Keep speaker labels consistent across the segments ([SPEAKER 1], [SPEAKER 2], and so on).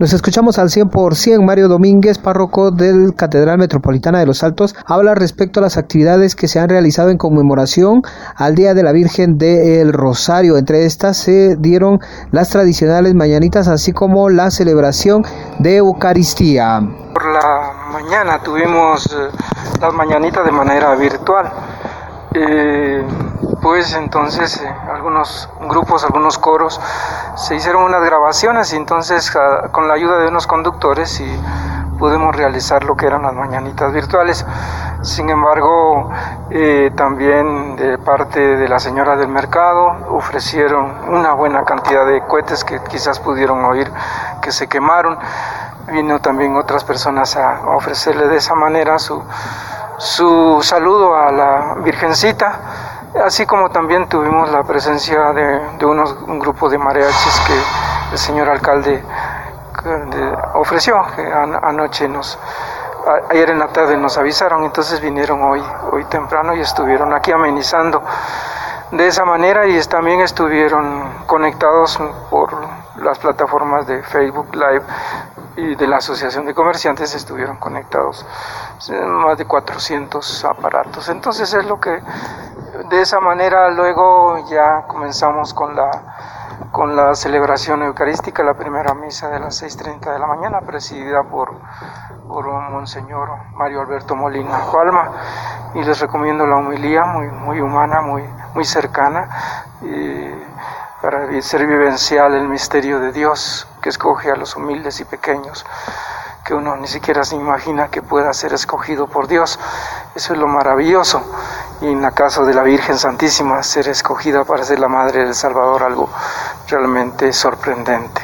[SPEAKER 1] Nos escuchamos al 100%. Mario Domínguez, párroco del Catedral Metropolitana de los Altos, habla respecto a las actividades que se han realizado en conmemoración al Día de la Virgen del Rosario. Entre estas se dieron las tradicionales mañanitas, así como la celebración de Eucaristía.
[SPEAKER 2] Por la mañana tuvimos eh, las mañanitas de manera virtual. Eh, pues entonces eh, algunos grupos, algunos coros se hicieron unas grabaciones y entonces ah, con la ayuda de unos conductores y pudimos realizar lo que eran las mañanitas virtuales. Sin embargo, eh, también de parte de la señora del mercado ofrecieron una buena cantidad de cohetes que quizás pudieron oír que se quemaron. Vino también otras personas a ofrecerle de esa manera su, su saludo a la Virgencita así como también tuvimos la presencia de, unos, un grupo de mariachis que el señor alcalde ofreció, que anoche nos, ayer en la tarde nos avisaron, entonces vinieron hoy, hoy temprano y estuvieron aquí amenizando de esa manera y también estuvieron conectados por las plataformas de Facebook Live y de la Asociación de Comerciantes estuvieron conectados más de 400 aparatos. Entonces es lo que de esa manera luego ya comenzamos con la con la celebración eucarística, la primera misa de las 6.30 de la mañana, presidida por, por Monseñor Mario Alberto Molina Palma. Y les recomiendo la humilía, muy, muy humana, muy, muy cercana, para ser vivencial el misterio de Dios que escoge a los humildes y pequeños que uno ni siquiera se imagina que pueda ser escogido por Dios. Eso es lo maravilloso. Y en la caso de la Virgen Santísima, ser escogida para ser la Madre del Salvador, algo realmente sorprendente.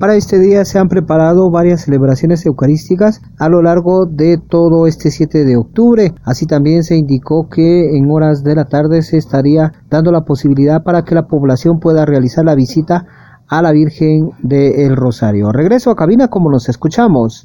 [SPEAKER 1] Para este día se han preparado varias celebraciones eucarísticas a lo largo de todo este 7 de octubre. Así también se indicó que en horas de la tarde se estaría dando la posibilidad para que la población pueda realizar la visita a la Virgen del Rosario. Regreso a cabina como nos escuchamos.